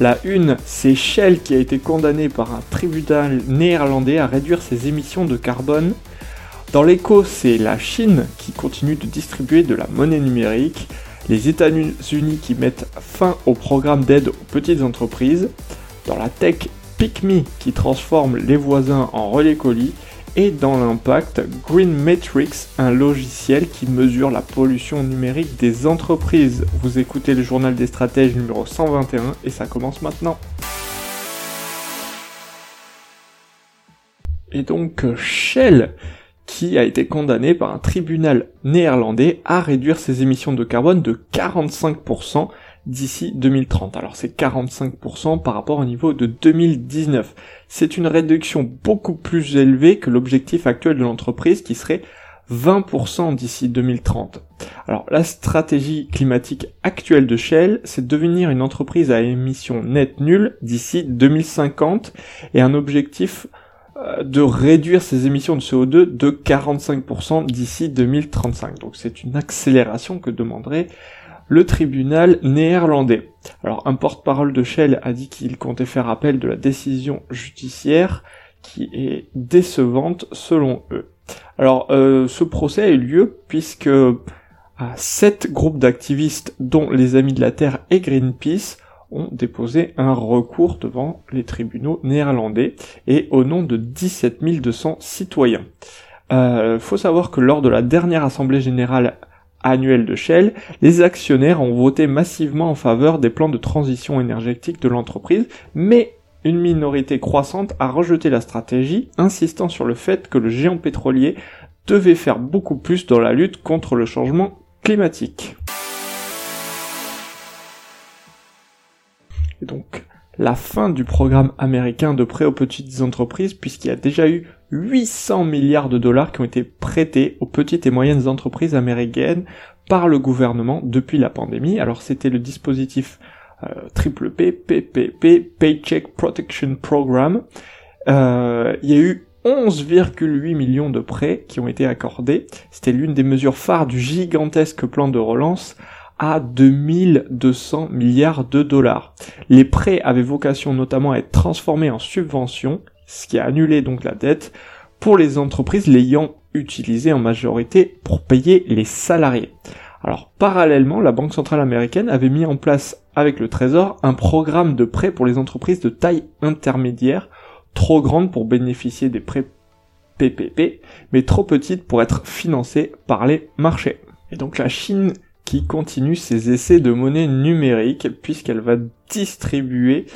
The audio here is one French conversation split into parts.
La une, c'est Shell qui a été condamné par un tribunal néerlandais à réduire ses émissions de carbone. Dans l'éco, c'est la Chine qui continue de distribuer de la monnaie numérique, les États-Unis qui mettent fin au programme d'aide aux petites entreprises. Dans la tech, PicMe qui transforme les voisins en relais colis et dans l'impact Green Matrix, un logiciel qui mesure la pollution numérique des entreprises. Vous écoutez le journal des stratèges numéro 121 et ça commence maintenant. Et donc Shell, qui a été condamné par un tribunal néerlandais à réduire ses émissions de carbone de 45% d'ici 2030. Alors c'est 45% par rapport au niveau de 2019. C'est une réduction beaucoup plus élevée que l'objectif actuel de l'entreprise qui serait 20% d'ici 2030. Alors la stratégie climatique actuelle de Shell, c'est de devenir une entreprise à émissions nettes nulles d'ici 2050 et un objectif euh, de réduire ses émissions de CO2 de 45% d'ici 2035. Donc c'est une accélération que demanderait le tribunal néerlandais. Alors un porte-parole de Shell a dit qu'il comptait faire appel de la décision judiciaire qui est décevante selon eux. Alors euh, ce procès a eu lieu puisque euh, sept groupes d'activistes dont les Amis de la Terre et Greenpeace ont déposé un recours devant les tribunaux néerlandais et au nom de 17 200 citoyens. Euh, faut savoir que lors de la dernière assemblée générale annuel de Shell, les actionnaires ont voté massivement en faveur des plans de transition énergétique de l'entreprise, mais une minorité croissante a rejeté la stratégie, insistant sur le fait que le géant pétrolier devait faire beaucoup plus dans la lutte contre le changement climatique. Et donc, la fin du programme américain de prêt aux petites entreprises, puisqu'il y a déjà eu 800 milliards de dollars qui ont été prêtés aux petites et moyennes entreprises américaines par le gouvernement depuis la pandémie. Alors c'était le dispositif euh, triple P, PPP, Paycheck Protection Program. Euh, il y a eu 11,8 millions de prêts qui ont été accordés. C'était l'une des mesures phares du gigantesque plan de relance à 2200 milliards de dollars. Les prêts avaient vocation notamment à être transformés en subventions ce qui a annulé donc la dette pour les entreprises l'ayant utilisé en majorité pour payer les salariés. Alors parallèlement, la Banque centrale américaine avait mis en place avec le Trésor un programme de prêts pour les entreprises de taille intermédiaire, trop grandes pour bénéficier des prêts PPP, mais trop petites pour être financées par les marchés. Et donc la Chine qui continue ses essais de monnaie numérique puisqu'elle va distribuer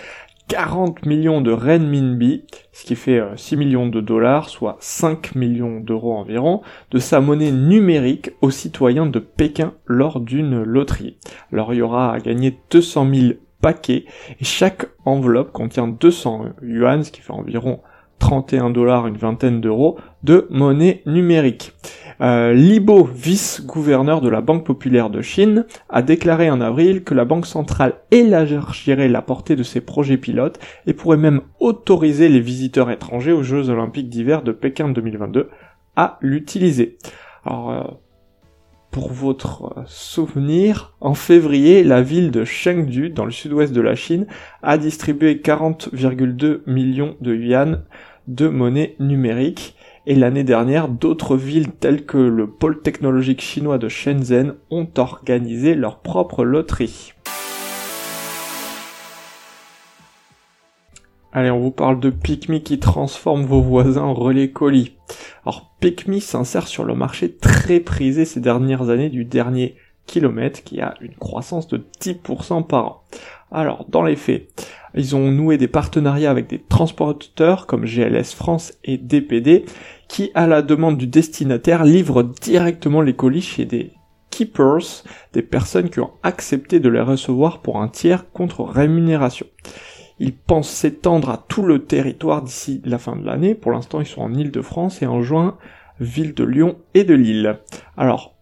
40 millions de renminbi, ce qui fait 6 euh, millions de dollars, soit 5 millions d'euros environ, de sa monnaie numérique aux citoyens de Pékin lors d'une loterie. Alors il y aura à gagner 200 000 paquets et chaque enveloppe contient 200 yuan, ce qui fait environ 31 dollars, une vingtaine d'euros de monnaie numérique. Euh, Libo, vice-gouverneur de la Banque populaire de Chine, a déclaré en avril que la Banque centrale élargirait la portée de ses projets pilotes et pourrait même autoriser les visiteurs étrangers aux Jeux olympiques d'hiver de Pékin 2022 à l'utiliser. Alors, euh, pour votre souvenir, en février, la ville de Chengdu, dans le sud-ouest de la Chine, a distribué 40,2 millions de yuan de monnaie numérique et l'année dernière, d'autres villes telles que le pôle technologique chinois de Shenzhen ont organisé leur propre loterie. Allez, on vous parle de PicMe qui transforme vos voisins en relais colis. Alors, PicMe s'insère sur le marché très prisé ces dernières années du dernier kilomètre qui a une croissance de 10% par an. Alors, dans les faits, ils ont noué des partenariats avec des transporteurs comme GLS France et DPD qui, à la demande du destinataire, livrent directement les colis chez des keepers, des personnes qui ont accepté de les recevoir pour un tiers contre rémunération. Ils pensent s'étendre à tout le territoire d'ici la fin de l'année. Pour l'instant, ils sont en Île-de-France et en juin, ville de Lyon et de Lille. Alors,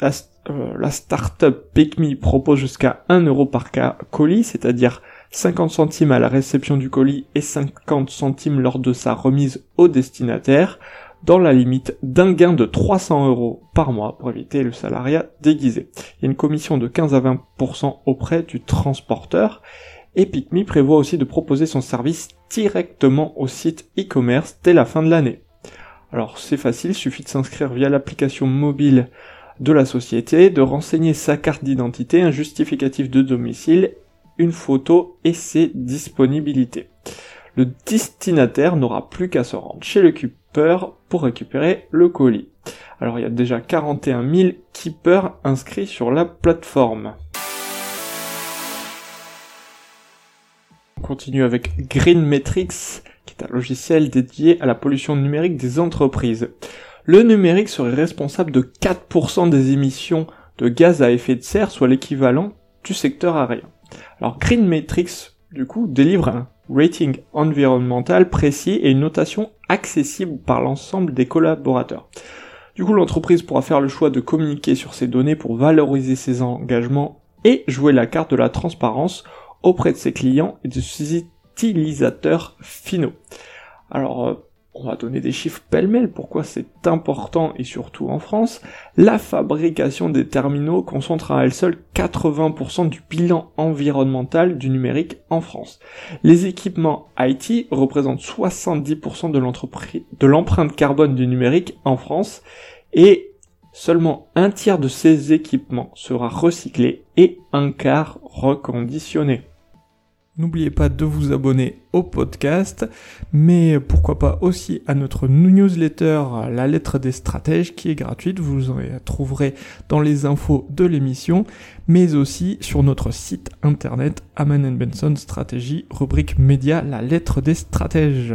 la, euh, la start-up PicMe propose jusqu'à 1 euro par cas colis, c'est-à-dire 50 centimes à la réception du colis et 50 centimes lors de sa remise au destinataire, dans la limite d'un gain de 300 euros par mois pour éviter le salariat déguisé. Il y a une commission de 15 à 20% auprès du transporteur, et PicMe prévoit aussi de proposer son service directement au site e-commerce dès la fin de l'année. Alors c'est facile, il suffit de s'inscrire via l'application mobile de la société, de renseigner sa carte d'identité, un justificatif de domicile, une photo et ses disponibilités. Le destinataire n'aura plus qu'à se rendre chez le pour récupérer le colis. Alors il y a déjà 41 000 keepers inscrits sur la plateforme. On continue avec Green Metrics, qui est un logiciel dédié à la pollution numérique des entreprises. Le numérique serait responsable de 4% des émissions de gaz à effet de serre, soit l'équivalent du secteur aérien. Alors Green Metrics, du coup, délivre un rating environnemental précis et une notation accessible par l'ensemble des collaborateurs. Du coup, l'entreprise pourra faire le choix de communiquer sur ces données pour valoriser ses engagements et jouer la carte de la transparence auprès de ses clients et de ses utilisateurs finaux. Alors, euh, on va donner des chiffres pêle-mêle, pourquoi c'est important et surtout en France, la fabrication des terminaux concentre à elle seule 80% du bilan environnemental du numérique en France. Les équipements IT représentent 70% de l'empreinte carbone du numérique en France et seulement un tiers de ces équipements sera recyclé et un quart reconditionné. N'oubliez pas de vous abonner au podcast, mais pourquoi pas aussi à notre newsletter La lettre des stratèges qui est gratuite, vous en trouverez dans les infos de l'émission, mais aussi sur notre site internet Aman Benson Stratégie, rubrique média La lettre des stratèges.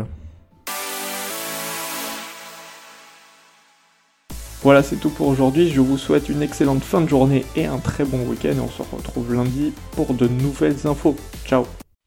Voilà, c'est tout pour aujourd'hui. Je vous souhaite une excellente fin de journée et un très bon week-end. On se retrouve lundi pour de nouvelles infos. Ciao